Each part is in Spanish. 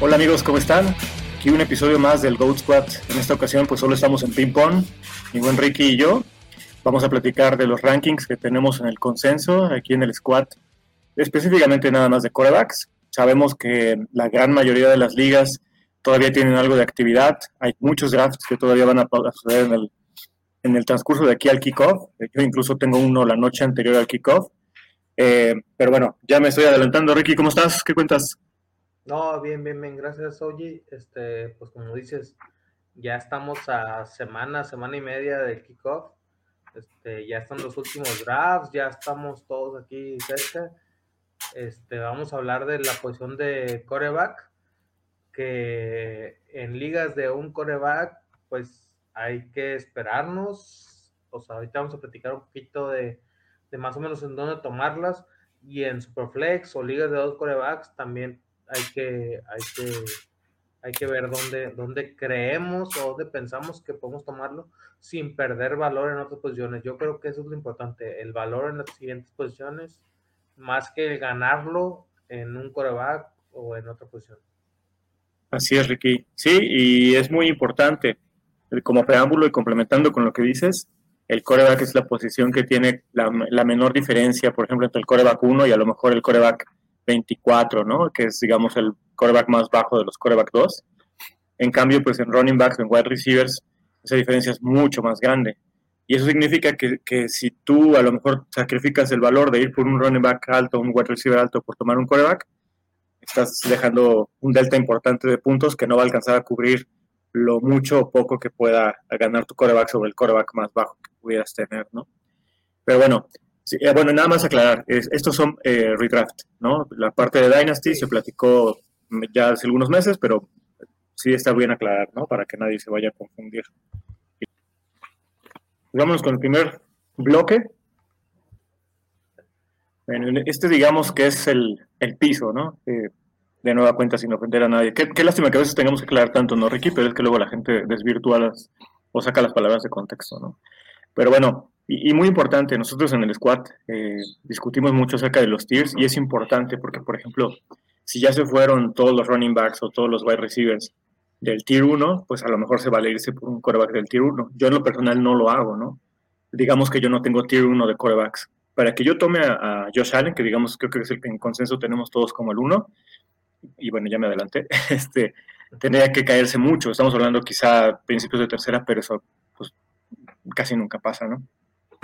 Hola amigos, ¿cómo están? Aquí un episodio más del Goat Squad. En esta ocasión pues solo estamos en ping pong, mi buen Ricky y yo. Vamos a platicar de los rankings que tenemos en el consenso aquí en el squad, específicamente nada más de corebacks. Sabemos que la gran mayoría de las ligas todavía tienen algo de actividad. Hay muchos drafts que todavía van a suceder en el, en el transcurso de aquí al kickoff. Yo incluso tengo uno la noche anterior al kickoff. Eh, pero bueno, ya me estoy adelantando. Ricky, ¿cómo estás? ¿Qué cuentas? No, bien, bien, bien, gracias, Oye. Este, pues como dices, ya estamos a semana, semana y media del kickoff. Este, ya están los últimos drafts, ya estamos todos aquí cerca. Este, vamos a hablar de la posición de coreback, que en ligas de un coreback, pues hay que esperarnos. O sea, ahorita vamos a platicar un poquito de, de más o menos en dónde tomarlas. Y en Superflex o ligas de dos corebacks también hay que, hay que, hay que ver dónde, dónde creemos o dónde pensamos que podemos tomarlo sin perder valor en otras posiciones. Yo creo que eso es lo importante, el valor en las siguientes posiciones, más que el ganarlo en un coreback o en otra posición. Así es, Ricky. Sí, y es muy importante, como preámbulo y complementando con lo que dices, el coreback es la posición que tiene la, la menor diferencia, por ejemplo, entre el coreback 1 y a lo mejor el coreback 24, ¿no? Que es, digamos, el coreback más bajo de los coreback 2. En cambio, pues en running backs, en wide receivers, esa diferencia es mucho más grande. Y eso significa que, que, si tú a lo mejor sacrificas el valor de ir por un running back alto, un wide receiver alto por tomar un coreback, estás dejando un delta importante de puntos que no va a alcanzar a cubrir lo mucho o poco que pueda ganar tu coreback sobre el coreback más bajo que pudieras tener, ¿no? Pero bueno, eh, bueno, nada más aclarar, estos son eh, redraft, ¿no? La parte de Dynasty se platicó ya hace algunos meses, pero sí está bien aclarar, ¿no? Para que nadie se vaya a confundir. Vámonos con el primer bloque. este digamos que es el, piso, ¿no? Eh, de nueva cuenta sin ofender a nadie. Qué, lástima que a veces tengamos que aclarar tanto, ¿no, Ricky? Pero es que luego la gente desvirtúa las, o saca las palabras de contexto, ¿no? Pero bueno, y, muy importante, nosotros en el squad eh, discutimos mucho acerca de los tiers y es importante porque, por ejemplo, si ya se fueron todos los running backs o todos los wide receivers del tier 1, pues a lo mejor se vale irse por un coreback del tier 1. Yo en lo personal no lo hago, ¿no? Digamos que yo no tengo tier 1 de corebacks. Para que yo tome a, Josh Allen, que digamos creo que es el que en consenso tenemos todos como el 1, y bueno, ya me adelanté, este, tendría que caerse mucho. Estamos hablando quizá principios de tercera, pero eso pues casi nunca pasa, ¿no?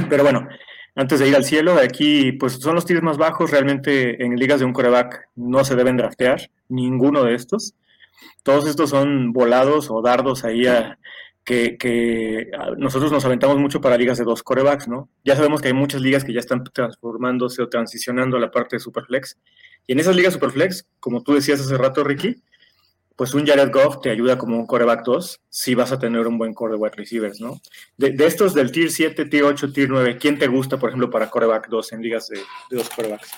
Pero bueno, antes de ir al cielo, aquí pues son los tiros más bajos. Realmente en ligas de un coreback no se deben draftear ninguno de estos. Todos estos son volados o dardos ahí a, que, nosotros nos aventamos mucho para ligas de dos corebacks, ¿no? Ya sabemos que hay muchas ligas que ya están transformándose o transicionando a la parte de Superflex. Y en esas ligas Superflex, como tú decías hace rato, Ricky, pues un Jared Goff te ayuda como un coreback 2 si vas a tener un buen core de receivers, ¿no? De, estos del tier 7, tier 8, tier 9, ¿quién te gusta, por ejemplo, para coreback 2 en ligas de, dos corebacks?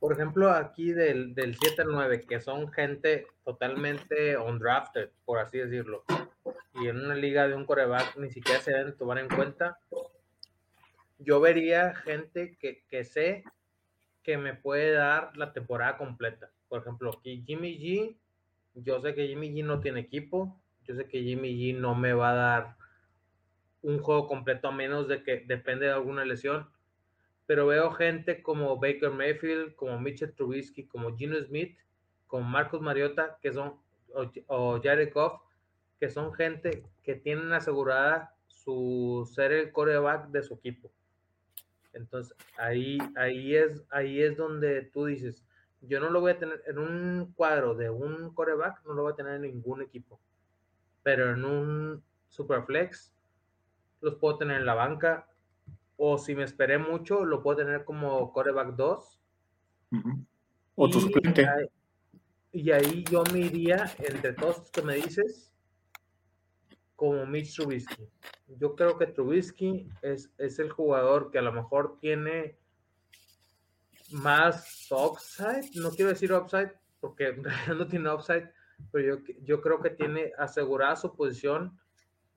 Por ejemplo, aquí del, del 7 al 9, que son gente totalmente undrafted, por así decirlo, y en una liga de un coreback ni siquiera se deben tomar en cuenta, yo vería gente que, que sé que me puede dar la temporada completa. Por ejemplo, aquí Jimmy G yo sé que Jimmy G no tiene equipo, yo sé que Jimmy G no me va a dar un juego completo a menos de que depende de alguna lesión, pero veo gente como Baker Mayfield, como Mitchell Trubisky, como Gino Smith, como Marcos Mariota, que son, o, Jared Goff, que son gente que tienen asegurada su ser el coreback de su equipo. Entonces, ahí, ahí, es, ahí es donde tú dices, yo no lo voy a tener en un cuadro de un coreback, no lo voy a tener en ningún equipo. Pero en un superflex los puedo tener en la banca. O si me esperé mucho, lo puedo tener como coreback 2. O tu suplente. Y ahí yo me iría entre todos los que me dices como Mitch Trubisky. Yo creo que Trubisky es, es el jugador que a lo mejor tiene más upside, no quiero decir upside porque en realidad no tiene upside, pero yo, yo creo que tiene asegurada su posición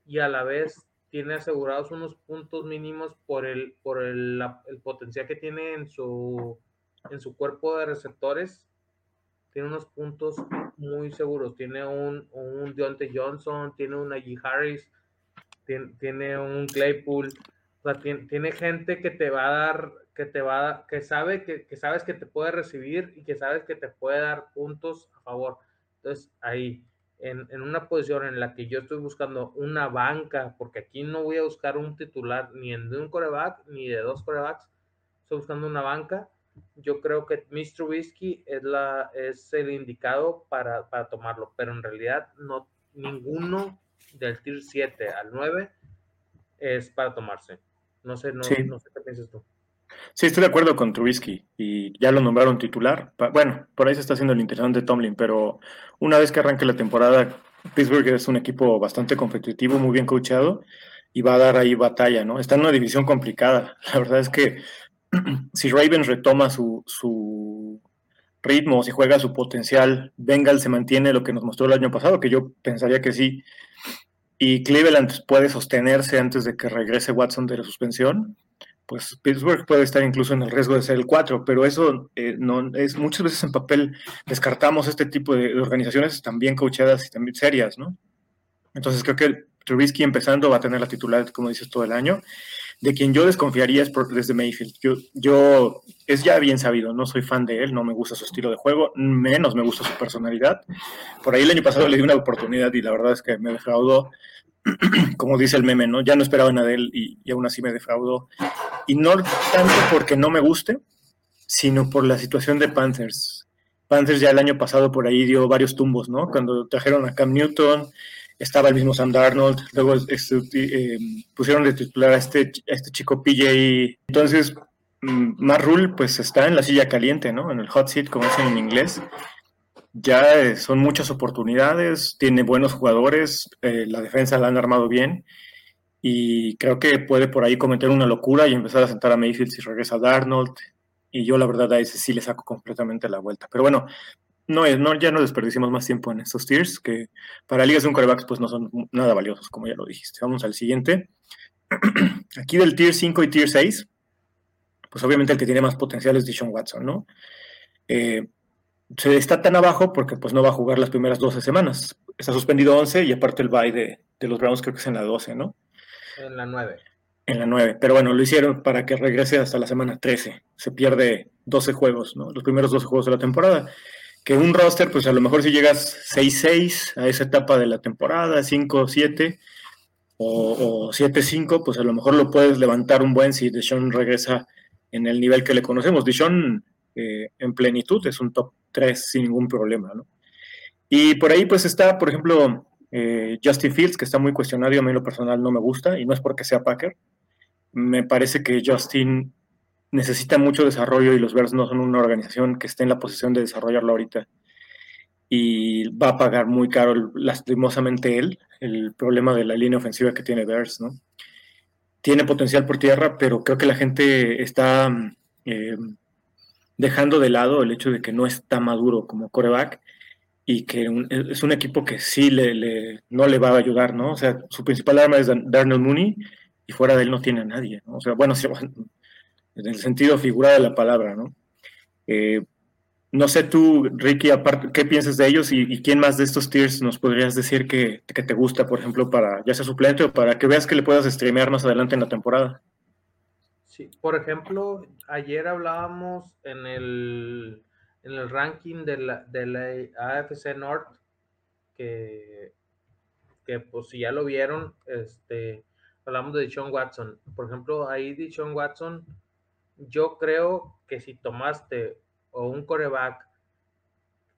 y a la vez tiene asegurados unos puntos mínimos por el, por el, potencial que tiene en su, en su cuerpo de receptores tiene unos puntos muy seguros. Tiene un, un Deontay Johnson, tiene un Najee Harris, tiene, tiene, un Claypool. O sea, tiene, tiene, gente que te va a dar, que te va que sabe que, que, sabes que te puede recibir y que sabes que te puede dar puntos a favor. Entonces, ahí, en, en una posición en la que yo estoy buscando una banca, porque aquí no voy a buscar un titular ni de un coreback ni de dos corebacks, estoy buscando una banca yo creo que Mr. Whiskey es, la, es el indicado para, para, tomarlo, pero en realidad no, ninguno del tier 7 al 9 es para tomarse. No sé, no, no sé qué piensas tú. Sí, estoy de acuerdo con Trubisky y ya lo nombraron titular. Bueno, por ahí se está haciendo el interesante Tomlin, pero una vez que arranque la temporada, Pittsburgh es un equipo bastante competitivo, muy bien coachado y va a dar ahí batalla, ¿no? Está en una división complicada. La verdad es que si Ravens retoma su, su ritmo, si juega su potencial, Bengal se mantiene lo que nos mostró el año pasado, que yo pensaría que sí, y Cleveland puede sostenerse antes de que regrese Watson de la suspensión, pues Pittsburgh puede estar incluso en el riesgo de ser el 4, pero eso eh, no es muchas veces en papel descartamos este tipo de, organizaciones también coachadas y también serias, ¿no? Entonces creo que Trubisky empezando va a tener la titular, como dices, todo el año de quien yo desconfiaría es por, desde Mayfield. Yo, es ya bien sabido, no soy fan de él, no me gusta su estilo de juego, menos me gusta su personalidad. Por ahí el año pasado le di una oportunidad y la verdad es que me defraudó, como dice el meme, ¿no? Ya no esperaba nada de él y, y aún así me defraudó. Y no tanto porque no me guste, sino por la situación de Panthers. Panthers ya el año pasado por ahí dio varios tumbos, ¿no? Cuando trajeron a Cam Newton, estaba el mismo Sam Darnold, luego este, eh, pusieron de titular a este, este chico PJ. Entonces, mm, Matt pues está en la silla caliente, ¿no? En el hot seat, como dicen en inglés. Ya eh, son muchas oportunidades, tiene buenos jugadores, eh, la defensa la han armado bien y creo que puede por ahí cometer una locura y empezar a sentar a Mayfield si regresa Darnold. Y yo la verdad a ese sí le saco completamente la vuelta. Pero bueno, no, no, ya no desperdiciamos más tiempo en estos tiers, que para ligas de un coreback pues no son nada valiosos, como ya lo dijiste. Vamos al siguiente. Aquí del tier 5 y tier 6, pues obviamente el que tiene más potencial es Dishon Watson, ¿no? Eh, se está tan abajo porque pues no va a jugar las primeras 12 semanas. Está suspendido 11 y aparte el bye de, de los Browns creo que es en la 12, ¿no? En la 9. En la 9, pero bueno, lo hicieron para que regrese hasta la semana 13. Se pierde 12 juegos, ¿no? Los primeros 12 juegos de la temporada que un roster, pues a lo mejor si llegas 6-6 a esa etapa de la temporada, 5-7 o, 7-5, pues a lo mejor lo puedes levantar un buen si Deshaun regresa en el nivel que le conocemos. Deshaun eh, en plenitud es un top 3 sin ningún problema, ¿no? Y por ahí pues está, por ejemplo, eh, Justin Fields, que está muy cuestionado y a mí lo personal no me gusta, y no es porque sea Packer. Me parece que Justin necesita mucho desarrollo y los Bears no son una organización que esté en la posición de desarrollarlo ahorita. Y va a pagar muy caro, lastimosamente él, el problema de la línea ofensiva que tiene Bears, ¿no? Tiene potencial por tierra, pero creo que la gente está eh, dejando de lado el hecho de que no está maduro como coreback y que es un equipo que sí le, no le va a ayudar, ¿no? O sea, su principal arma es Darnell Mooney y fuera de él no tiene a nadie, ¿no? O sea, bueno, en el sentido figurado de la palabra, ¿no? Eh, no sé tú, Ricky, aparte, ¿qué piensas de ellos y, quién más de estos tiers nos podrías decir que, te gusta, por ejemplo, para ya sea suplente o para que veas que le puedas streamear más adelante en la temporada? Sí, por ejemplo, ayer hablábamos en el, en el ranking de la, de la AFC North, que, que pues si ya lo vieron, este, hablamos de Sean Watson. Por ejemplo, ahí Sean Watson yo creo que si tomaste o un coreback,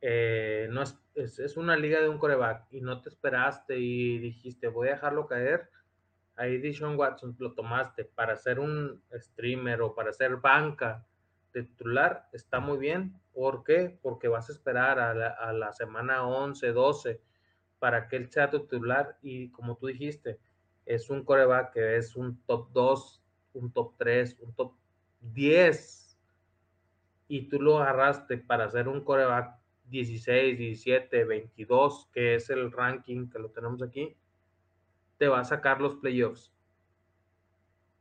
eh, no es, es, una liga de un coreback y no te esperaste y dijiste voy a dejarlo caer, ahí Dishon Watson lo tomaste para ser un streamer o para ser banca titular, está muy bien. ¿Por qué? Porque vas a esperar a la, a la semana 11, 12 para que él sea titular y como tú dijiste, es un coreback que es un top 2, un top 3, un top 10 y tú lo agarraste para hacer un coreback 16, 17, 22, que es el ranking que lo tenemos aquí, te va a sacar los playoffs.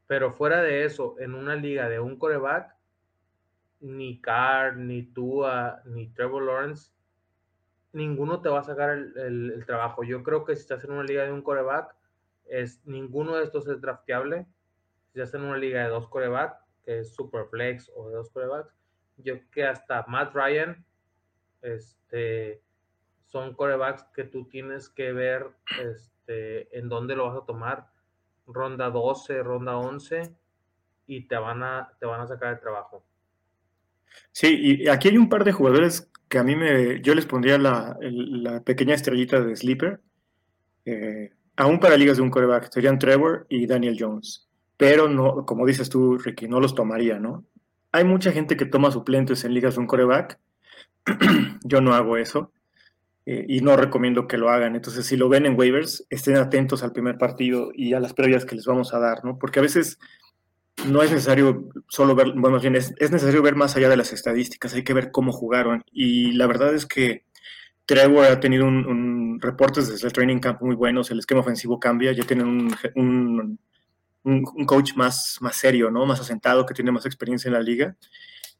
Pero fuera de eso, en una liga de un coreback, ni Carr, ni Tua, ni Trevor Lawrence ninguno te va a sacar el, trabajo. Yo creo que si estás en una liga de un coreback, es, ninguno de estos es drafteable. Si estás en una liga de dos coreback, que es Superflex o de dos corebacks, yo creo que hasta Matt Ryan, este, son corebacks que tú tienes que ver este, en dónde lo vas a tomar. Ronda 12, ronda 11, y te van a, te van a sacar el trabajo. Sí, y aquí hay un par de jugadores que a mí me, yo les pondría la, pequeña estrellita de Sleeper, eh, aún para ligas de un coreback, serían Trevor y Daniel Jones, pero no, como dices tú, Ricky, no los tomaría, ¿no? Hay mucha gente que toma suplentes en ligas de un coreback, yo no hago eso, eh, y no recomiendo que lo hagan, entonces si lo ven en waivers, estén atentos al primer partido y a las previas que les vamos a dar, ¿no? Porque a veces no es necesario solo ver, bueno, bien, es, necesario ver más allá de las estadísticas, hay que ver cómo jugaron. Y la verdad es que Trevor ha tenido un, reportes desde el training camp muy buenos, el esquema ofensivo cambia, ya tienen un, coach más, más serio, ¿no? Más asentado, que tiene más experiencia en la liga.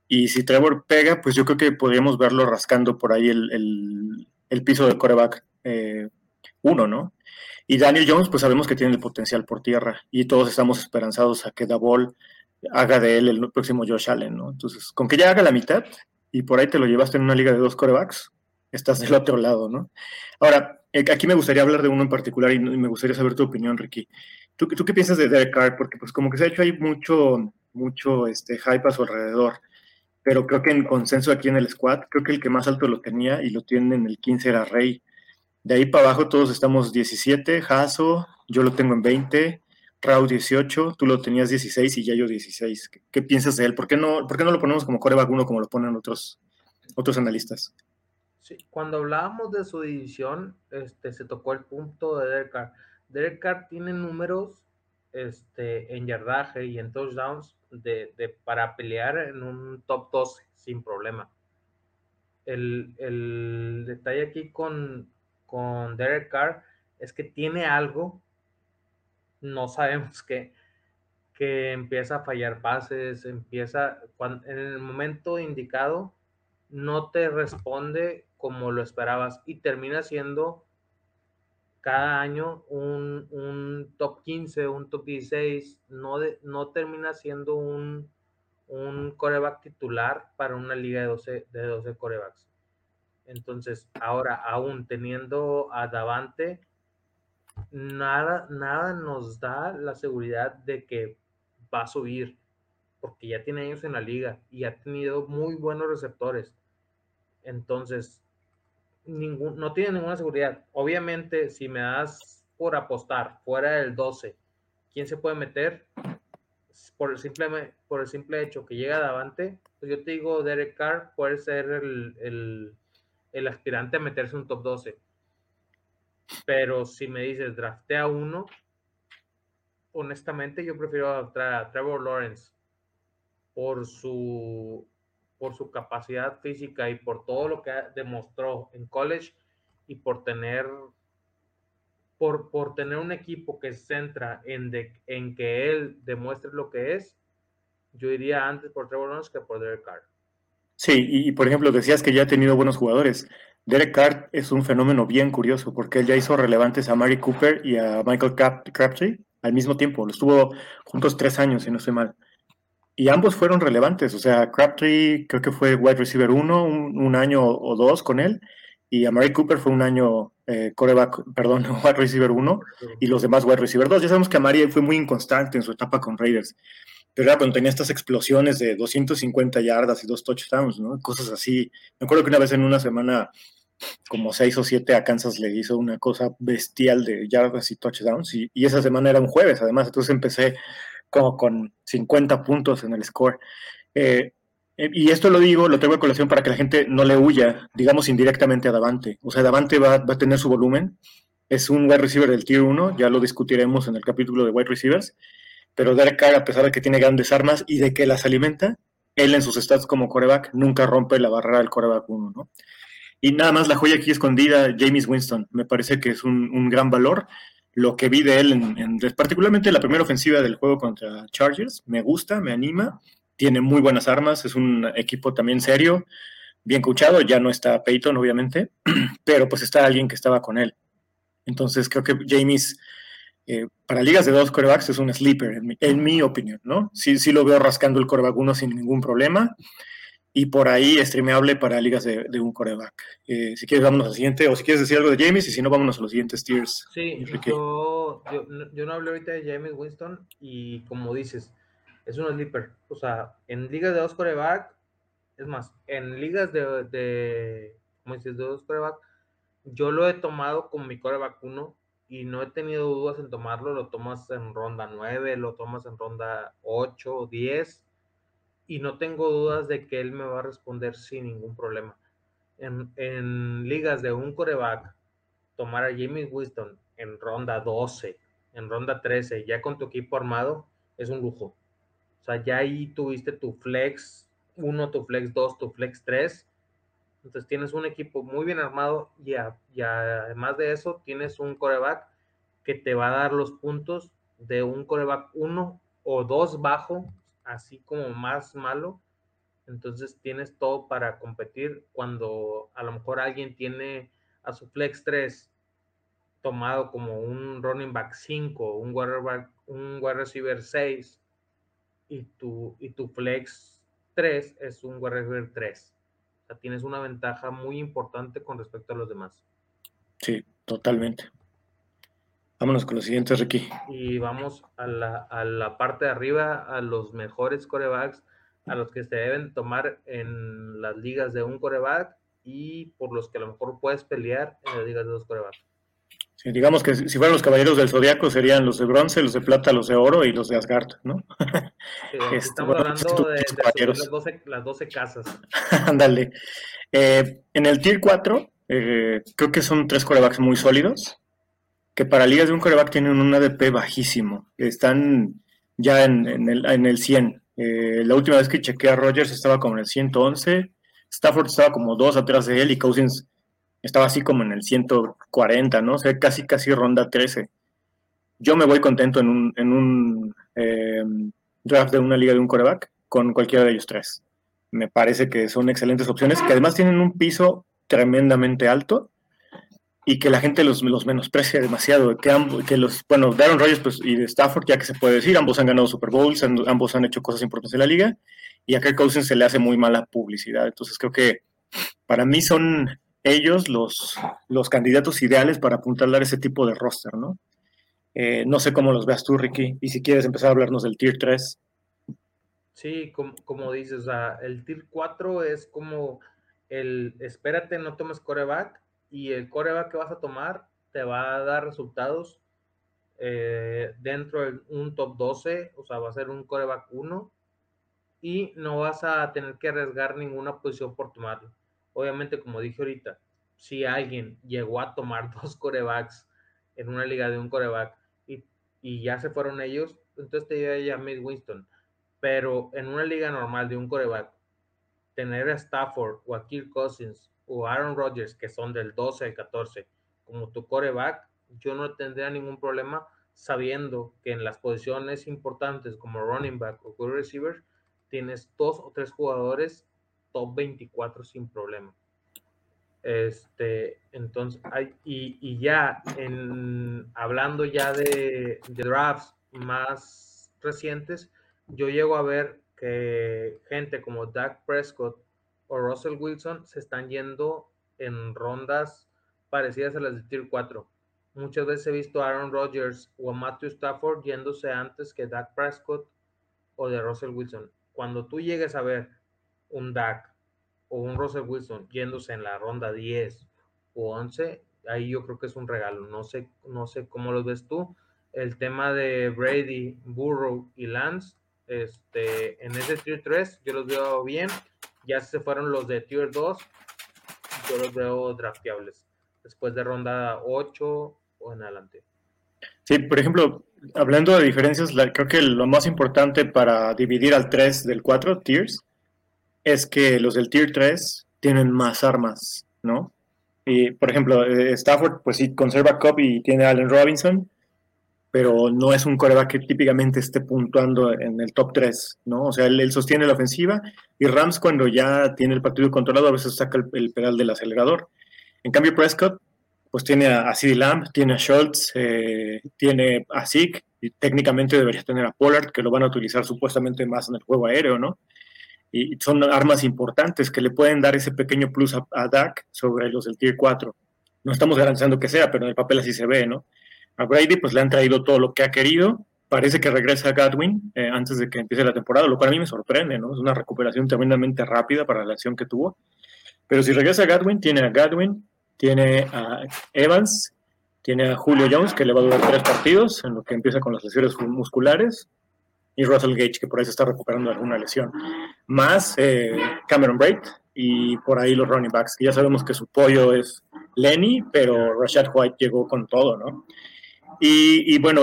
Y si Trevor pega, pues yo creo que podríamos verlo rascando por ahí el, piso del coreback eh, uno, ¿no? Y Daniel Jones, pues sabemos que tiene el potencial por tierra y todos estamos esperanzados a que Davol haga de él el próximo Josh Allen, ¿no? Entonces, con que ya haga la mitad y por ahí te lo llevaste en una liga de dos corebacks, estás del otro lado, ¿no? Ahora, eh, aquí me gustaría hablar de uno en particular y me gustaría saber tu opinión, Ricky. ¿Tú, tú qué piensas de Derek Carr? Porque pues como que se ha hecho ahí mucho, mucho este, hype a su alrededor, pero creo que en consenso aquí en el squad, creo que el que más alto lo tenía y lo tiene en el 15 era Rey. De ahí para abajo todos estamos 17, Jaso, yo lo tengo en 20, Raúl 18, tú lo tenías 16 y ya yo 16. ¿Qué, piensas de él? ¿Por qué, no, ¿Por qué no lo ponemos como coreback uno como lo ponen otros, otros analistas? Sí, cuando hablábamos de su división, este, se tocó el punto de Derek Carr. Derek Carr tiene números este, en yardaje y en touchdowns de, de, para pelear en un top 12 sin problema. El, el detalle aquí con, con Derek Carr es que tiene algo, no sabemos qué, que empieza a fallar pases, empieza, cuando, en el momento indicado, no te responde como lo esperabas y termina siendo cada año un, top 15, un top 16, no, de, no termina siendo un, un coreback titular para una liga de 12, de 12 corebacks. Entonces, ahora, aún teniendo a Davante, nada, nada nos da la seguridad de que va a subir, porque ya tiene años en la liga y ha tenido muy buenos receptores. Entonces, ningún, no tiene ninguna seguridad. Obviamente, si me das por apostar fuera del 12, ¿quién se puede meter? Por el simple, por el simple hecho que llega Davante, pues yo te digo, Derek Carr puede ser el el aspirante a meterse un top 12. Pero si me dices draftea uno, honestamente yo prefiero a Trevor Lawrence por su, por su capacidad física y por todo lo que demostró en college y por tener por, por tener un equipo que se centra en, en que él demuestre lo que es, yo iría antes por Trevor Lawrence que por Derek Carr. Sí, y, por ejemplo, decías que ya ha tenido buenos jugadores. Derek Carr es un fenómeno bien curioso porque él ya hizo relevantes a Mary Cooper y a Michael Crabtree al mismo tiempo. Lo estuvo juntos tres años, si no estoy mal. Y ambos fueron relevantes. O sea, Crabtree creo que fue wide receiver uno, un, año o dos con él. Y a Mary Cooper fue un año eh, coreback, perdón, wide receiver uno. Y los demás wide receiver dos. Ya sabemos que a Mary fue muy inconstante en su etapa con Raiders pero era cuando tenía estas explosiones de 250 yardas y dos touchdowns, ¿no? Cosas así. Me acuerdo que una vez en una semana, como seis o siete a Kansas le hizo una cosa bestial de yardas y touchdowns, y, esa semana era un jueves, además, entonces empecé como con 50 puntos en el score. Eh, y esto lo digo, lo tengo en colación para que la gente no le huya, digamos, indirectamente a Davante. O sea, Davante va, va a tener su volumen, es un wide receiver del tier 1, ya lo discutiremos en el capítulo de wide receivers, pero Derek Carr, a pesar de que tiene grandes armas y de que las alimenta, él en sus stats como coreback nunca rompe la barrera del coreback 1, ¿no? Y nada más la joya aquí escondida, James Winston, me parece que es un, gran valor. Lo que vi de él, en, particularmente la primera ofensiva del juego contra Chargers, me gusta, me anima, tiene muy buenas armas, es un equipo también serio, bien coachado, ya no está Peyton, obviamente, pero pues está alguien que estaba con él. Entonces creo que James, eh, para ligas de dos corebacks, es un sleeper, en mi, opinión, ¿no? Sí, sí lo veo rascando el coreback uno sin ningún problema. Y por ahí streameable para ligas de, un coreback. Eh, si quieres, vámonos al siguiente. O si quieres decir algo de James, y si no, vámonos a los siguientes tiers. Sí, yo, yo, no hablé ahorita de James Winston. Y como dices, es un sleeper. O sea, en ligas de dos coreback, es más, en ligas de, de como dices, de dos coreback, yo lo he tomado como mi coreback 1 y no he tenido dudas en tomarlo. Lo tomas en ronda 9, lo tomas en ronda 8 o 10 y no tengo dudas de que él me va a responder sin ningún problema. En, ligas de un coreback, tomar a Jimmy Winston en ronda 12, en ronda 13, ya con tu equipo armado, es un lujo. O sea, ya ahí tuviste tu flex 1, tu flex 2, tu flex 3 entonces tienes un equipo muy bien armado y, además de eso tienes un coreback que te va a dar los puntos de un coreback 1 o 2 bajo, así como más malo. Entonces tienes todo para competir cuando a lo mejor alguien tiene a su flex 3 tomado como un running back 5, un wide, un wide receiver 6 y tu, y tu flex 3 es un wide receiver 3 tienes una ventaja muy importante con respecto a los demás. Sí, totalmente. Vámonos con los siguientes, Ricky. Y vamos a la, parte de arriba, a los mejores corebacks, a los que se deben tomar en las ligas de un coreback y por los que a lo mejor puedes pelear en las ligas de dos corebacks. Sí, digamos que si fueran los caballeros del zodiaco serían los de bronce, los de plata, los de oro y los de Asgard, ¿no? Este, estamos hablando de, las, 12, las 12 casas. Ándale. Eh, en el tier 4, eh, creo que son tres corebacks muy sólidos, que para ligas de un coreback tienen un ADP bajísimo. Están ya en, el, en el 100. Eh, la última vez que chequeé a Rogers estaba como en el 111. Stafford estaba como dos atrás de él y Cousins estaba así como en el 140, ¿no? O sea, casi, casi ronda 13. Yo me voy contento en un, en un em, draft de una liga de un coreback con cualquiera de ellos tres. Me parece que son excelentes opciones, que además tienen un piso tremendamente alto y que la gente los, los menosprecia demasiado. Que, que los, bueno, Darren Rogers pues, y de Stafford, ya que se puede decir, ambos han ganado Super Bowls, ambos han hecho cosas importantes en la liga y a Kirk Cousins se le hace muy mala publicidad. Entonces creo que para mí son ellos los, los candidatos ideales para apuntalar ese tipo de roster, ¿no? Eh, no sé cómo los veas tú, Ricky, y si quieres empezar a hablarnos del Tier 3. Sí, como, dices, o sea, el Tier 4 es como el espérate, no tomes coreback, y el coreback que vas a tomar te va a dar resultados eh, dentro de un top 12, o sea, va a ser un coreback 1, y no vas a tener que arriesgar ninguna posición por tomarlo obviamente, como dije ahorita, si alguien llegó a tomar dos corebacks en una liga de un coreback y, y ya se fueron ellos, entonces te diría ya Winston. Pero en una liga normal de un coreback, tener a Stafford o a Kirk Cousins o Aaron Rodgers, que son del 12 al 14, como tu coreback, yo no tendría ningún problema sabiendo que en las posiciones importantes como running back o good receiver, tienes dos o tres jugadores top 24 sin problema. Este, entonces, hay, y, ya en, hablando ya de, drafts más recientes, yo llego a ver que gente como Dak Prescott o Russell Wilson se están yendo en rondas parecidas a las de Tier 4. Muchas veces he visto a Aaron Rodgers o a Matthew Stafford yéndose antes que Dak Prescott o de Russell Wilson. Cuando tú llegues a ver un Dak o un Russell Wilson yéndose en la ronda 10 o 11, ahí yo creo que es un regalo. No sé, no sé cómo lo ves tú. El tema de Brady, Burrow y Lance, este, en ese tier 3 yo los veo bien. Ya se fueron los de tier 2, yo los veo drafteables. Después de ronda 8 o en adelante. Sí, por ejemplo, hablando de diferencias, creo que lo más importante para dividir al 3 del 4 tiers es que los del Tier 3 tienen más armas, ¿no? Y, por ejemplo, eh, Stafford, pues sí, conserva Cobb y tiene a Allen Robinson, pero no es un coreback que típicamente esté puntuando en el top 3, ¿no? O sea, él, sostiene la ofensiva y Rams cuando ya tiene el partido controlado a veces saca el, pedal del acelerador. En cambio, Prescott, pues tiene a, a Lamb, tiene a Schultz, eh, tiene a Zeke, y técnicamente debería tener a Pollard, que lo van a utilizar supuestamente más en el juego aéreo, ¿no? Y son armas importantes que le pueden dar ese pequeño plus a, a Dak sobre los del Tier 4. No estamos garantizando que sea, pero en el papel así se ve, ¿no? A Brady pues le han traído todo lo que ha querido. Parece que regresa a Godwin eh, antes de que empiece la temporada, lo cual a mí me sorprende, ¿no? Es una recuperación tremendamente rápida para la lesión que tuvo. Pero si regresa a Godwin, tiene a Godwin, tiene a Evans, tiene a Julio Jones, que le va a durar tres partidos, en lo que empieza con las lesiones musculares, y Russell Gage, que por ahí se está recuperando alguna lesión. Más eh, Cameron Braid y por ahí los running backs, que ya sabemos que su pollo es Lenny, pero Rashad White llegó con todo, ¿no? Y, bueno,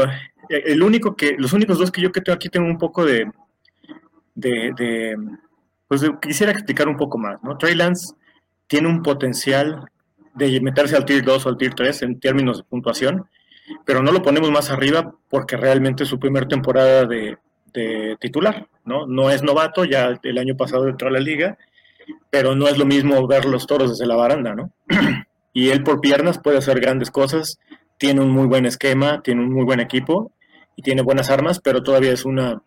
el único que, los únicos dos que yo que tengo aquí tengo un poco de, de, pues quisiera explicar un poco más, ¿no? Trey Lance tiene un potencial de meterse al tier 2 o al tier 3 en términos de puntuación, pero no lo ponemos más arriba porque realmente es su primera temporada de, de titular, ¿no? No es novato, ya el año pasado entró a la liga, pero no es lo mismo ver los toros desde la baranda, ¿no? y él por piernas puede hacer grandes cosas, tiene un muy buen esquema, tiene un muy buen equipo y tiene buenas armas, pero todavía es una,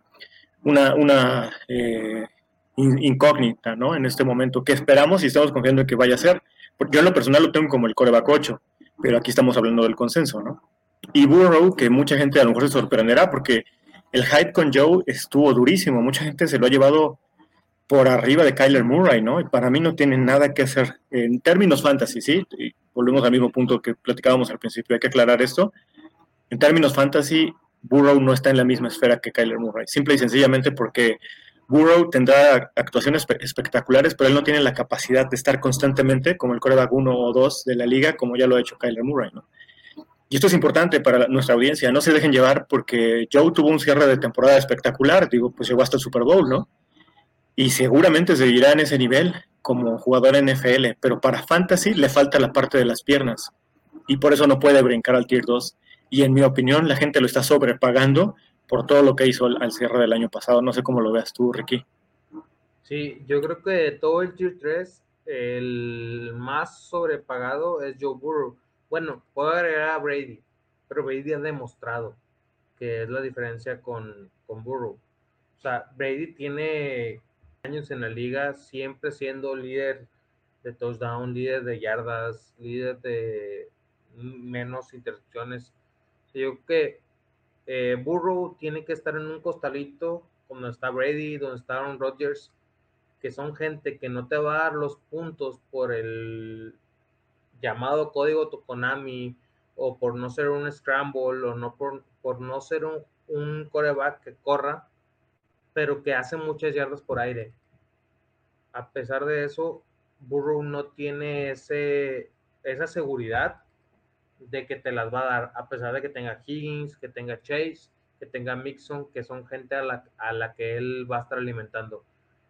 una, eh, incógnita, ¿no? En este momento, ¿qué esperamos y estamos confiando en que vaya a ser? Yo en lo personal lo tengo como el coreback 8, pero aquí estamos hablando del consenso, ¿no? Y Burrow, que mucha gente a lo mejor se sorprenderá porque el hype con Joe estuvo durísimo, mucha gente se lo ha llevado por arriba de Kyler Murray, ¿no? Y para mí no tiene nada que hacer en términos fantasy, ¿sí? volvemos al mismo punto que platicábamos al principio, hay que aclarar esto. En términos fantasy, Burrow no está en la misma esfera que Kyler Murray, simple y sencillamente porque Burrow tendrá actuaciones espectaculares, pero él no tiene la capacidad de estar constantemente como el coreback 1 o 2 de la liga, como ya lo ha hecho Kyler Murray, ¿no? Y esto es importante para nuestra audiencia, no se dejen llevar porque Joe tuvo un cierre de temporada espectacular, digo, pues llegó hasta el Super Bowl, ¿no? Y seguramente seguirá en ese nivel, como jugador NFL, pero para Fantasy le falta la parte de las piernas y por eso no puede brincar al Tier 2. Y en mi opinión, la gente lo está sobrepagando por todo lo que hizo al, cierre del año pasado. No sé cómo lo veas tú, Ricky. Sí, yo creo que de todo el Tier 3, el más sobrepagado es Joe Burrow. Bueno, puedo agregar a Brady, pero Brady ha demostrado que es la diferencia con, con Burrow. O sea, Brady tiene años en la liga, siempre siendo líder de touchdown, líder de yardas, líder de menos intercepciones. Yo creo que eh, Burrow tiene que estar en un costalito, como está Brady, donde está Aaron Rodgers, que son gente que no te va a dar los puntos por el llamado código Tokonami o por no ser un scramble o no por, por no ser un, un coreback que corra, pero que hace muchas yardas por aire. A pesar de eso, Burrow no tiene ese, esa seguridad de que te las va a dar, a pesar de que tenga Higgins, que tenga Chase, que tenga Mixon, que son gente a la, a la que él va a estar alimentando.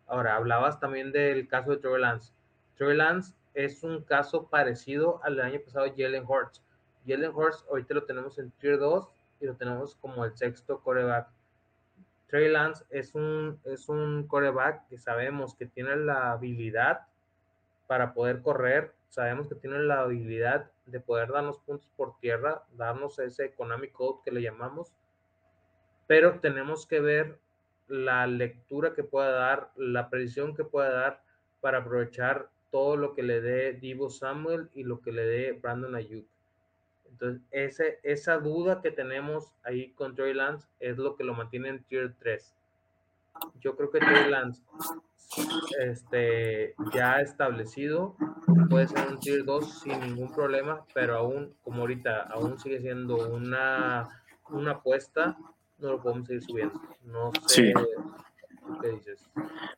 Ahora, hablabas también del caso de Trevor Lance. Trevor Lance es un caso parecido al del año pasado Jalen Hurts. Jalen Hurts ahorita lo tenemos en Tier 2 y lo tenemos como el sexto coreback. Trey Lance es un, es un coreback que sabemos que tiene la habilidad para poder correr, sabemos que tiene la habilidad de poder darnos puntos por tierra, darnos ese economic code que le llamamos, pero tenemos que ver la lectura que pueda dar, la predicción que pueda dar para aprovechar todo lo que le dé Divo Samuel y lo que le dé Brandon Ayuk. Entonces, ese, esa duda que tenemos ahí con Trey Lance es lo que lo mantiene en Tier 3. Yo creo que Trey Lance este, ya establecido puede ser un Tier 2 sin ningún problema, pero aún, como ahorita, aún sigue siendo una, una apuesta, no lo podemos seguir subiendo. No sé. ¿Qué dices?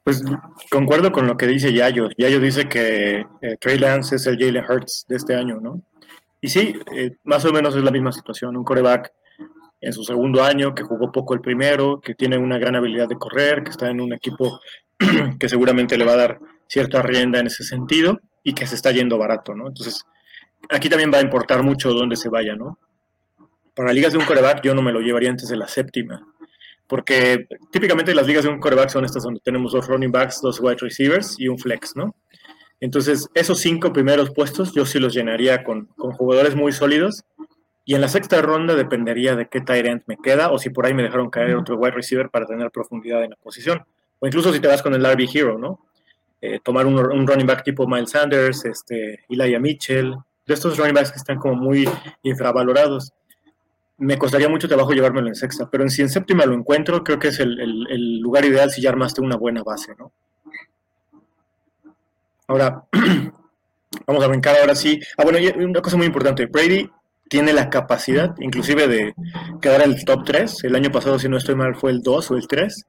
Pues concuerdo con lo que dice Yayo. Yayo dice que eh, Trey Lance es el Jalen Hurts de este año, ¿no? Y sí, eh, más o menos es la misma situación. Un coreback en su segundo año, que jugó poco el primero, que tiene una gran habilidad de correr, que está en un equipo que seguramente le va a dar cierta rienda en ese sentido y que se está yendo barato, ¿no? Entonces, aquí también va a importar mucho dónde se vaya, ¿no? para ligas de un coreback yo no me lo llevaría antes de la séptima. Porque típicamente las ligas de un coreback son estas donde tenemos dos running backs, dos wide receivers y un flex, ¿no? Entonces, esos cinco primeros puestos yo sí los llenaría con, con jugadores muy sólidos. Y en la sexta ronda dependería de qué tight end me queda o si por ahí me dejaron caer otro wide receiver para tener profundidad en la posición. O incluso si te vas con el RB Hero, ¿no? Eh, tomar un, un, running back tipo Miles Sanders, este, Elijah Mitchell, de estos running backs que están como muy infravalorados. Me costaría mucho trabajo llevármelo en sexta, pero en si en séptima lo encuentro, creo que es el, el, el lugar ideal si ya armaste una buena base, ¿no? Ahora, vamos a brincar ahora sí. Ah, bueno, y una cosa muy importante. Brady tiene la capacidad, inclusive, de quedar en el top 3. El año pasado, si no estoy mal, fue el 2 o el 3,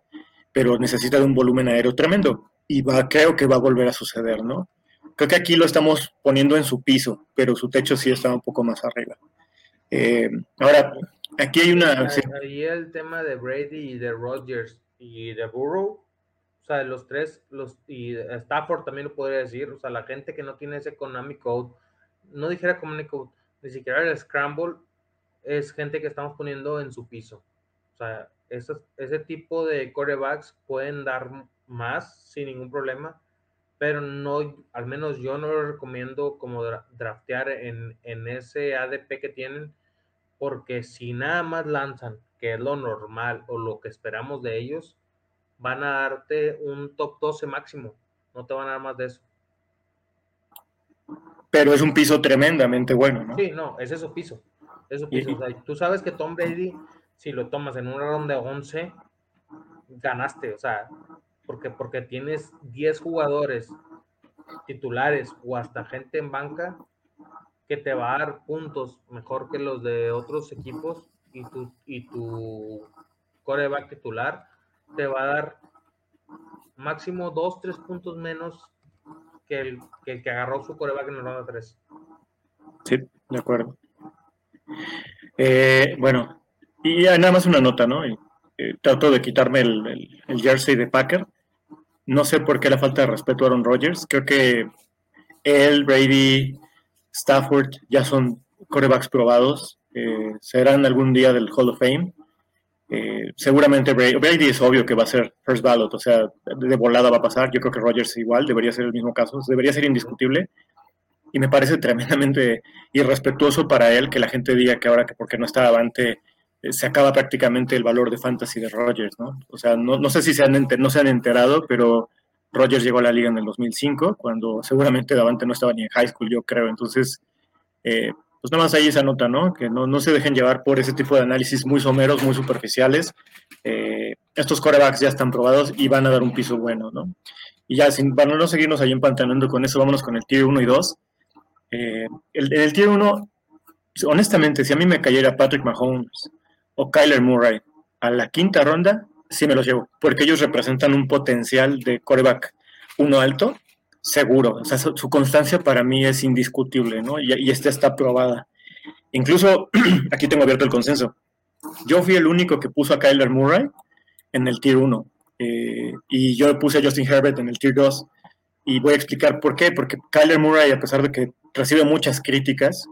pero necesita de un volumen aéreo tremendo. Y va, creo que va a volver a suceder, ¿no? Creo que aquí lo estamos poniendo en su piso, pero su techo sí está un poco más arriba. Eh, ahora, aquí hay una... Ahí el tema de Brady y de Rodgers y de Burrow o sea, los tres, los, y Stafford también lo podría decir, o sea, la gente que no tiene ese Konami Code, no dijera Konami Code, ni siquiera el Scramble, es gente que estamos poniendo en su piso. O sea, esos, ese tipo de corebacks pueden dar más sin ningún problema, pero no, al menos yo no lo recomiendo como draftear en, en ese ADP que tienen, porque si nada más lanzan, que es lo normal o lo que esperamos de ellos, van a darte un top 12 máximo, no te van a dar más de eso. Pero es un piso tremendamente bueno, ¿no? Sí, no, es eso piso. Eso piso. O sea, tú sabes que Tom Brady, si lo tomas en una ronda de 11, ganaste, o sea, porque, porque tienes 10 jugadores titulares o hasta gente en banca que te va a dar puntos mejor que los de otros equipos y tu, y tu coreback titular te va a dar máximo dos, tres puntos menos que el que, agarró su coreback en el ronda 3. Sí, de acuerdo. Eh, bueno, y nada más una nota, ¿no? Eh, trato de quitarme el, el, jersey de Packer. No sé por qué la falta de respeto a Aaron Rodgers. Creo que él, Brady, Stafford ya son corebacks probados. Eh, serán algún día del Hall of Fame. Eh, seguramente Brady, es obvio que va a ser first ballot, o sea, de volada va a pasar. Yo creo que Rogers igual, debería ser el mismo caso, debería ser indiscutible. Y me parece tremendamente irrespetuoso para él que la gente diga que ahora que porque no está Avante eh, se acaba prácticamente el valor de fantasy de Rogers, ¿no? O sea, no, no sé si se han no se han enterado, pero Rogers llegó a la liga en el 2005, cuando seguramente Davante no estaba ni en high school, yo creo. Entonces, eh, pues nada más ahí esa nota, ¿no? Que no, no se dejen llevar por ese tipo de análisis muy someros, muy superficiales. Eh, estos corebacks ya están probados y van a dar un piso bueno, ¿no? Y ya, sin, para no seguirnos ahí empantanando con eso, vámonos con el tier 1 y 2. Eh, el, el tier 1, honestamente, si a mí me cayera Patrick Mahomes o Kyler Murray a la quinta ronda, sí me los llevo, porque ellos representan un potencial de coreback uno alto seguro. O sea, su, constancia para mí es indiscutible, ¿no? Y, esta está probada. Incluso aquí tengo abierto el consenso. Yo fui el único que puso a Kyler Murray en el tier 1 eh, y yo puse a Justin Herbert en el tier 2 y voy a explicar por qué. Porque Kyler Murray, a pesar de que recibe muchas críticas,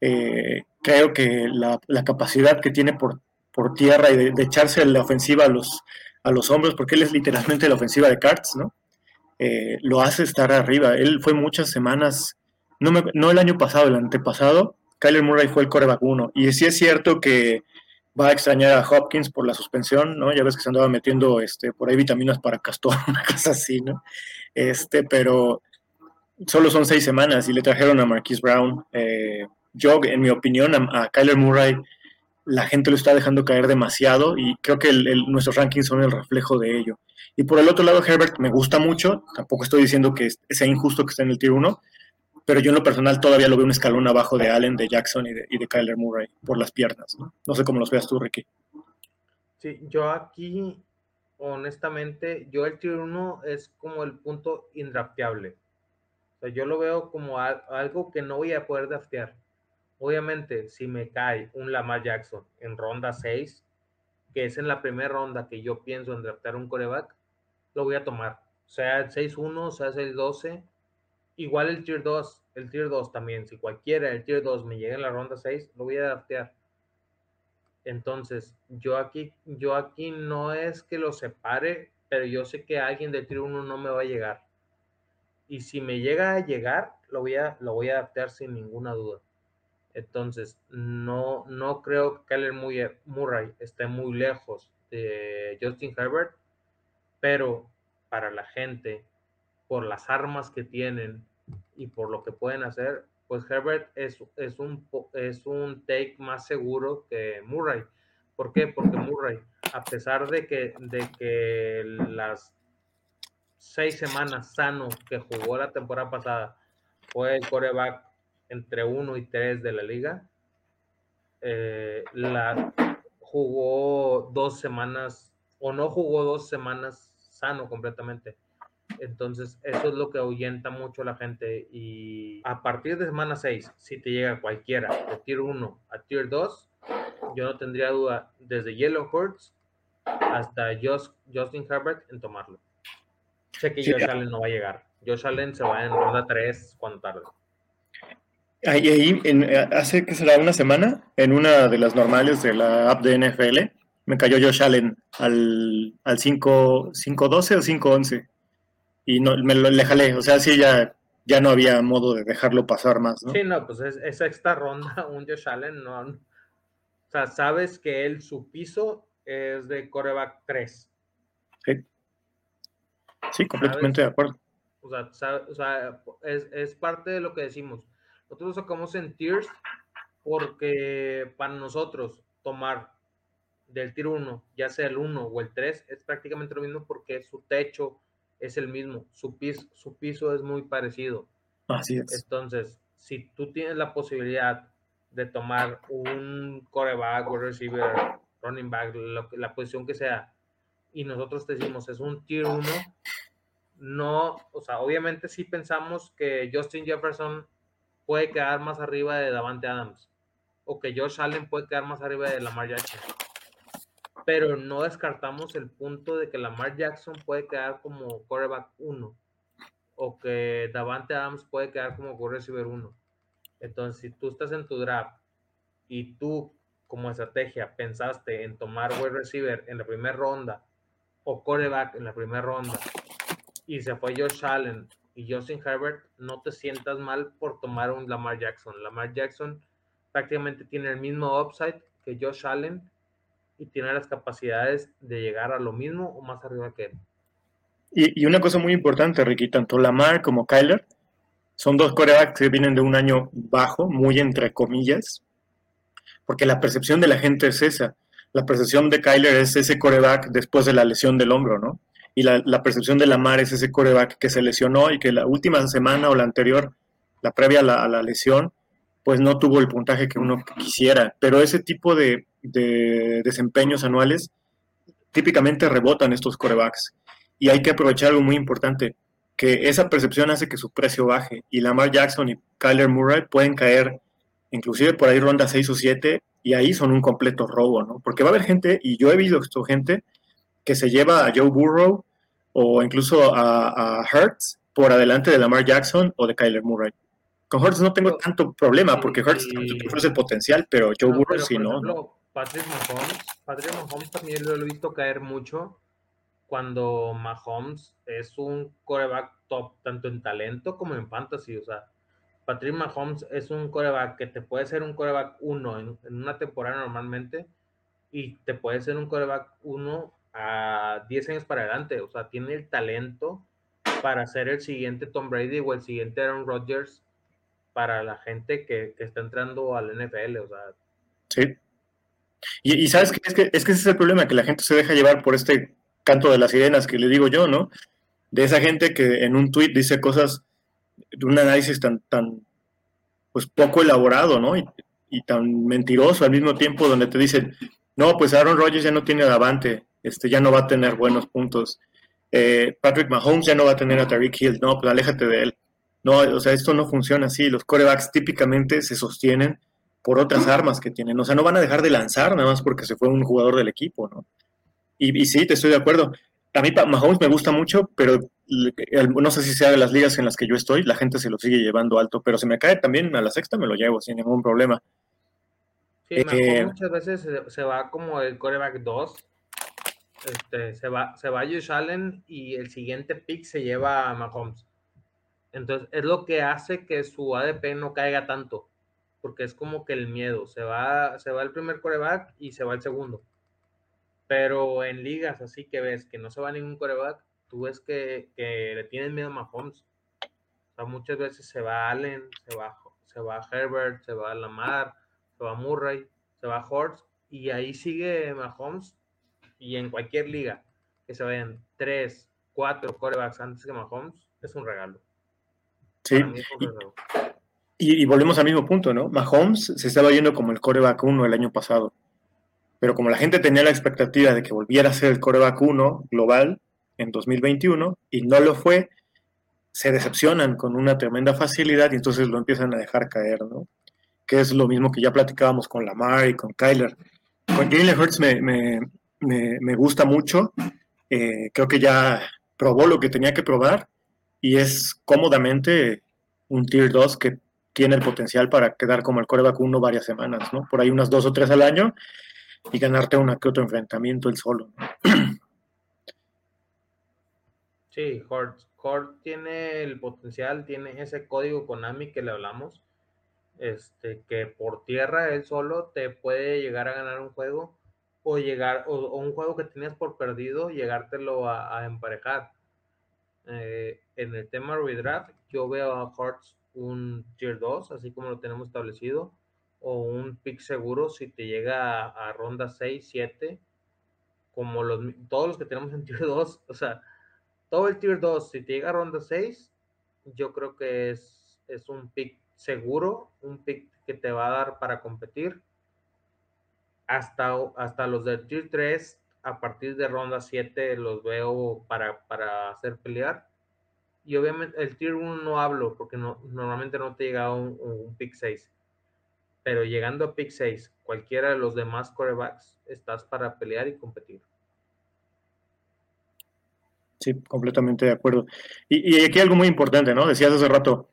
eh, creo que la, capacidad que tiene por, por tierra y de, echarse la ofensiva a los, a los porque él es literalmente la ofensiva de Carts, ¿no? Eh, lo hace estar arriba. Él fue muchas semanas, no, el año pasado, el antepasado, Kyler Murray fue el coreback uno. Y sí es cierto que va a extrañar a Hopkins por la suspensión, ¿no? Ya ves que se andaba metiendo este, por ahí vitaminas para castor, una cosa así, ¿no? Este, pero solo son seis semanas y le trajeron a Marquise Brown. Eh, yo, en mi opinión, a, a, Kyler Murray, la gente lo está dejando caer demasiado y creo que el, nuestros rankings son el reflejo de ello. Y por el otro lado, Herbert me gusta mucho, tampoco estoy diciendo que sea injusto que esté en el tier 1, pero yo en lo personal todavía lo veo un escalón abajo de Allen, de Jackson y de, Kyler Murray por las piernas. ¿no? no sé cómo los veas tú, Ricky. Sí, yo aquí, honestamente, yo el tier 1 es como el punto indrafteable. O sea, yo lo veo como algo que no voy a poder draftear. Obviamente, si me cae un Lamar Jackson en ronda 6, que es en la primera ronda que yo pienso en draftear un coreback, lo voy a tomar. Sea el 6-1, sea el 12. Igual el tier 2, el tier 2 también. Si cualquiera el tier 2 me llega en la ronda 6, lo voy a draftear. Entonces, yo aquí, yo aquí no es que lo separe, pero yo sé que alguien de tier 1 no me va a llegar. Y si me llega a llegar, lo voy a, lo voy a adaptar sin ninguna duda. Entonces, no, no creo que Kyler Murray esté muy lejos de Justin Herbert, pero para la gente, por las armas que tienen y por lo que pueden hacer, pues Herbert es, es, un, es un take más seguro que Murray. ¿Por qué? Porque Murray, a pesar de que, de que las seis semanas sano que jugó la temporada pasada fue el coreback entre uno y tres de la liga, eh, la, jugó dos semanas o no jugó dos semanas sano completamente. Entonces, eso es lo que ahuyenta mucho a la gente. Y a partir de semana 6, si te llega cualquiera de tier 1 a tier 2, yo no tendría duda desde Yellow Hurts hasta Justin Herbert en tomarlo. Sé que Josh Allen no va a llegar. Josh Allen se va en ronda 3 cuando tarde. Ahí, ahí hace que será una semana, en una de las normales de la app de NFL, me cayó Josh Allen al, al 5-12 o 5-11 y no, me lo le jalé. O sea, sí, ya, ya no había modo de dejarlo pasar más, ¿no? Sí, no, pues es, esa esta ronda, un Josh Allen, no. O sea, sabes que él, su piso es de coreback 3. Sí. Sí, completamente de acuerdo. O sea, o sea es, es, parte de lo que decimos. Nosotros sacamos en tiers porque para nosotros tomar del tier 1, ya sea el 1 o el 3, es prácticamente lo mismo porque su techo, es el mismo, su piso, su piso es muy parecido. Así es. Entonces, si tú tienes la posibilidad de tomar un coreback o receiver, running back, la posición que sea, y nosotros te decimos es un tier 1, no, o sea, obviamente sí pensamos que Justin Jefferson puede quedar más arriba de Davante Adams, o que Josh Allen puede quedar más arriba de Lamar Jackson pero no descartamos el punto de que Lamar Jackson puede quedar como quarterback 1 o que Davante Adams puede quedar como wide receiver 1. Entonces, si tú estás en tu draft y tú como estrategia pensaste en tomar wide receiver en la primera ronda o quarterback en la primera ronda y se fue Josh Allen y Justin Herbert, no te sientas mal por tomar un Lamar Jackson. Lamar Jackson prácticamente tiene el mismo upside que Josh Allen y tiene las capacidades de llegar a lo mismo o más arriba que él. Y, una cosa muy importante, Ricky, tanto Lamar como Kyler son dos corebacks que vienen de un año bajo, muy entre comillas, porque la percepción de la gente es esa. La percepción de Kyler es ese coreback después de la lesión del hombro, ¿no? Y la, percepción de Lamar es ese coreback que se lesionó y que la última semana o la anterior, la previa a la, lesión, pues no tuvo el puntaje que uno quisiera. Pero ese tipo de, de desempeños anuales, típicamente rebotan estos corebacks. Y hay que aprovechar algo muy importante, que esa percepción hace que su precio baje. Y Lamar Jackson y Kyler Murray pueden caer inclusive por ahí ronda 6 o 7 y ahí son un completo robo, ¿no? Porque va a haber gente, y yo he visto gente, que se lleva a Joe Burrow o incluso a, a Hertz por adelante de Lamar Jackson o de Kyler Murray. Con Hertz no tengo tanto problema porque Hertz ofrece el potencial, pero Joe Burrow sí, ¿no? Patrick Mahomes, Patrick Mahomes también lo he visto caer mucho cuando Mahomes es un coreback top tanto en talento como en fantasy. O sea, Patrick Mahomes es un coreback que te puede ser un coreback 1 en, una temporada normalmente y te puede ser un coreback 1 a 10 años para adelante. O sea, tiene el talento para ser el siguiente Tom Brady o el siguiente Aaron Rodgers para la gente que, que está entrando al NFL. O sea, sí. Y, sabes que es, que es que ese es el problema, que la gente se deja llevar por este canto de las sirenas que le digo yo, ¿no? De esa gente que en un tweet dice cosas de un análisis tan, tan pues poco elaborado, ¿no? Y, tan mentiroso al mismo tiempo, donde te dicen, no, pues Aaron Rodgers ya no tiene avante, este, ya no va a tener buenos puntos. Eh, Patrick Mahomes ya no va a tener a Tariq Hill, no, pues aléjate de él. No, o sea, esto no funciona así. Los corebacks típicamente se sostienen por otras armas que tienen. O sea, no van a dejar de lanzar nada más porque se fue un jugador del equipo, ¿no? Y, sí, te estoy de acuerdo. A mí Mahomes me gusta mucho, pero no sé si sea de las ligas en las que yo estoy, la gente se lo sigue llevando alto, pero si me cae también a la sexta me lo llevo sin ningún problema. Sí, eh, muchas veces se, va como el coreback 2. Este, se va, se va Josh Allen y el siguiente pick se lleva a Mahomes. Entonces, es lo que hace que su ADP no caiga tanto. Porque es como que el miedo. Se va, se va el primer coreback y se va el segundo. Pero en ligas así que ves que no se va ningún coreback, tú ves que, le tienen miedo a Mahomes. O sea, muchas veces se va Allen, se va, se va Herbert, se va Lamar, se va Murray, se va Hortz, y ahí sigue Mahomes. Y en cualquier liga que se vayan tres, cuatro corebacks antes que Mahomes, es un regalo. Sí. Y, volvemos al mismo punto, ¿no? Mahomes se estaba yendo como el coreback 1 el año pasado. Pero como la gente tenía la expectativa de que volviera a ser el coreback 1 global en 2021 y no lo fue, se decepcionan con una tremenda facilidad y entonces lo empiezan a dejar caer, ¿no? Que es lo mismo que ya platicábamos con Lamar y con Kyler. Con Jalen Hurts me, gusta mucho. Eh, creo que ya probó lo que tenía que probar y es cómodamente un Tier 2 que tiene el potencial para quedar como el coreback 1 varias semanas, ¿no? Por ahí unas dos o tres al año y ganarte una que otro enfrentamiento el solo. Sí, Hort, tiene el potencial, tiene ese código Konami que le hablamos, este, que por tierra él solo te puede llegar a ganar un juego o llegar, o, un juego que tenías por perdido, llegártelo a, emparejar. Eh, en el tema redraft, yo veo a Hearts un tier 2, así como lo tenemos establecido, o un pick seguro si te llega a, ronda 6, 7, como los, todos los que tenemos en tier 2, o sea, todo el tier 2, si te llega a ronda 6, yo creo que es, es un pick seguro, un pick que te va a dar para competir. Hasta, hasta los del tier 3, a partir de ronda 7, los veo para, hacer pelear. Y obviamente el tier 1 no hablo porque no, normalmente no te llega un, un pick 6. Pero llegando a pick 6, cualquiera de los demás corebacks, estás para pelear y competir. Sí, completamente de acuerdo. Y, y, aquí algo muy importante, ¿no? Decías hace rato,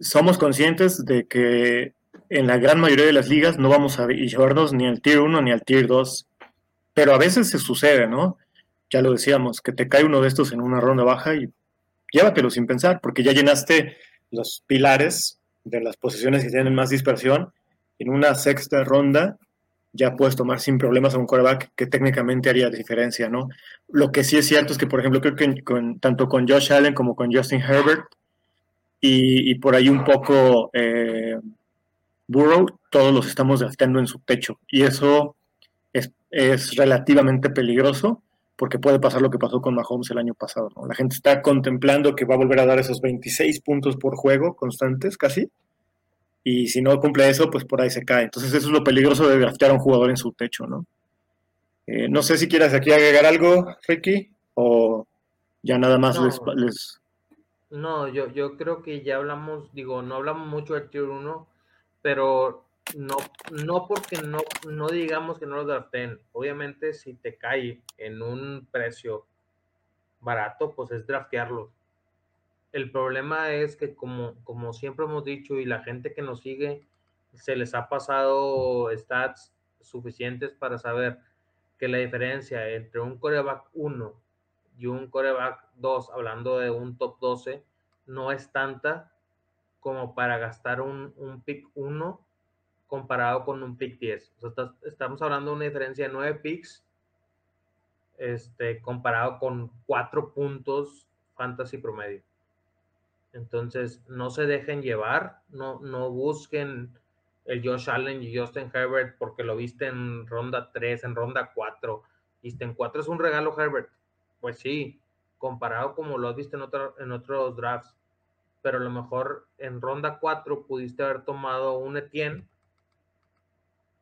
somos conscientes de que en la gran mayoría de las ligas no vamos a llevarnos ni al tier 1 ni al tier 2, pero a veces se sucede, ¿no? Ya lo decíamos, que te cae uno de estos en una ronda baja y llévatelo sin pensar, porque ya llenaste los pilares de las posiciones que tienen más dispersión en una sexta ronda ya puedes tomar sin problemas a un quarterback que técnicamente haría diferencia, ¿no? Lo que sí es cierto es que, por ejemplo, creo que con, tanto con Josh Allen como con Justin Herbert y, por ahí un poco eh, Burrow, todos los estamos gastando en su techo. Y eso es, relativamente peligroso porque puede pasar lo que pasó con Mahomes el año pasado, ¿no? La gente está contemplando que va a volver a dar esos 26 puntos por juego constantes, casi y si no cumple eso, pues por ahí se cae. Entonces eso es lo peligroso de draftear a un jugador en su techo, ¿no? Eh, no sé si quieras aquí agregar algo, Ricky, o ya nada más les, No, yo, yo creo que ya hablamos, digo, no hablamos mucho del Tier 1, pero no, no porque no, no digamos que no lo draften. Obviamente, si te cae en un precio barato, pues es draftearlo el problema es que como, como siempre hemos dicho y la gente que nos sigue, se les ha pasado stats suficientes para saber que la diferencia entre un coreback 1 y un coreback 2, hablando de un top 12, no es tanta como para gastar un, pick 1 comparado con un pick 10. estamos hablando de una diferencia de 9 picks este, comparado con 4 puntos fantasy promedio. Entonces, no se dejen llevar, no, no busquen el Josh Allen y Justin Herbert porque lo viste en ronda 3, en ronda 4. Viste en 4 es un regalo Herbert. Pues sí, comparado como lo has visto en, otro, en otros drafts. Pero a lo mejor en ronda 4 pudiste haber tomado un Etienne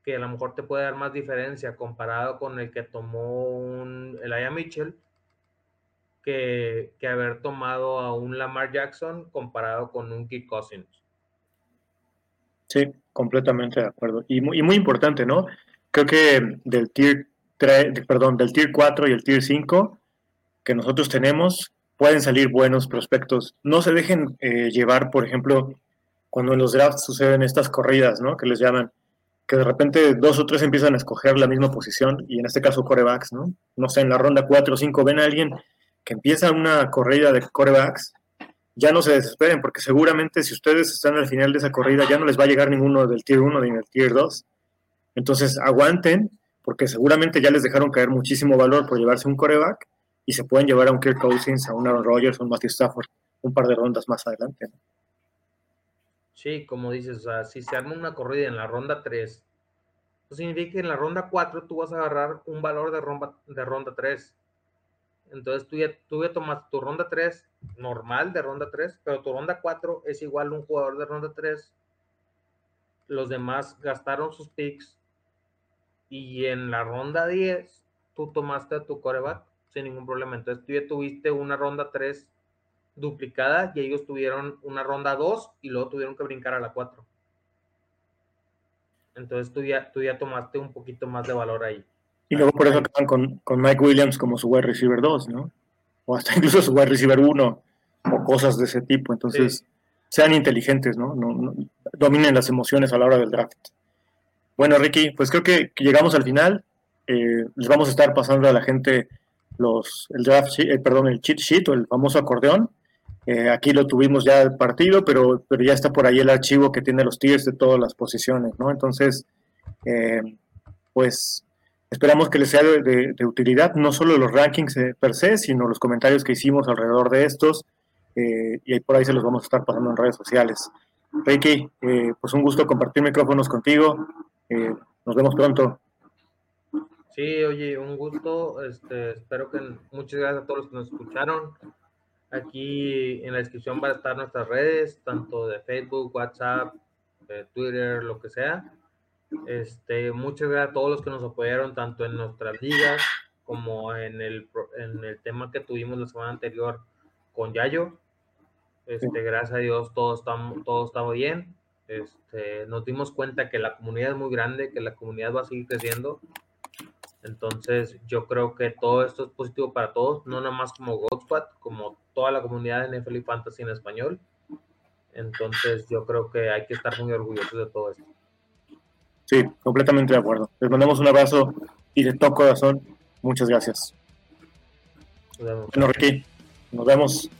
que a lo mejor te puede dar más diferencia comparado con el que tomó un Elijah Mitchell que, haber tomado a un Lamar Jackson comparado con un Kirk Cousins. Sí, completamente de acuerdo. Y muy, muy importante, ¿no? Creo que del tier 3, perdón, del tier 4 y el tier 5 que nosotros tenemos, pueden salir buenos prospectos. No se dejen eh, llevar, por ejemplo, cuando en los drafts suceden estas corridas, ¿no? Que les llaman, que de repente dos o tres empiezan a escoger la misma posición, y en este caso corebacks, ¿no? No sé, en la ronda 4 o 5 ven a alguien que empieza una corrida de corebacks, ya no se desesperen, porque seguramente si ustedes están al final de esa corrida ya no les va a llegar ninguno del tier 1 ni del tier 2. Entonces aguanten, porque seguramente ya les dejaron caer muchísimo valor por llevarse un coreback y se pueden llevar a un Kirk Cousins, a un Aaron Rodgers, a un Matthew Stafford un par de rondas más adelante. Sí, como dices, o sea, si se arma una corrida en la ronda 3, eso significa que en la ronda 4 tú vas a agarrar un valor de ronda, de ronda 3. Entonces tú ya, tú ya tomas tu ronda 3 normal de ronda 3, pero tu ronda 4 es igual a un jugador de ronda 3. Los demás gastaron sus picks y en la ronda 10 tú tomaste a tu coreback sin ningún problema. Entonces tú ya tuviste una ronda 3 duplicada y ellos tuvieron una ronda 2 y luego tuvieron que brincar a la 4. Entonces tú ya, tú ya tomaste un poquito más de valor ahí. Y luego por eso acaban con, con Mike Williams como su wide receiver 2, ¿no? O hasta incluso su wide receiver 1 o cosas de ese tipo. Entonces, sean inteligentes, ¿no? No, Dominen las emociones a la hora del draft. Bueno, Ricky, pues creo que, llegamos al final. Eh, les vamos a estar pasando a la gente los el draft, eh, perdón, el cheat sheet o el famoso acordeón eh, aquí lo tuvimos ya el partido, pero, pero ya está por ahí el archivo que tiene los tiers de todas las posiciones, ¿no? Entonces, eh, pues esperamos que les sea de, utilidad, no solo los rankings per se, sino los comentarios que hicimos alrededor de estos, y por ahí se los vamos a estar pasando en redes sociales. Ricky, pues un gusto compartir micrófonos contigo, nos vemos pronto. Sí, oye, un gusto, este, espero que muchas gracias a todos los que nos escucharon. Aquí en la descripción van a estar nuestras redes, tanto de Facebook, WhatsApp, Twitter, lo que sea. Este, muchas gracias a todos los que nos apoyaron, tanto en nuestras ligas como en el, en el tema que tuvimos la semana anterior con Yayo. Este, gracias a Dios todo está, todo está bien. Este, nos dimos cuenta que la comunidad es muy grande, que la comunidad va a seguir creciendo entonces, yo creo que todo esto es positivo para todos, no nada más como Godspot, como toda la comunidad de NFL y Fantasy en español. Entonces, yo creo que hay que estar muy orgullosos de todo esto. Sí, completamente de acuerdo. Les mandamos un abrazo y de todo corazón, muchas gracias. Nos vemos. Bueno, Ricky, nos vemos.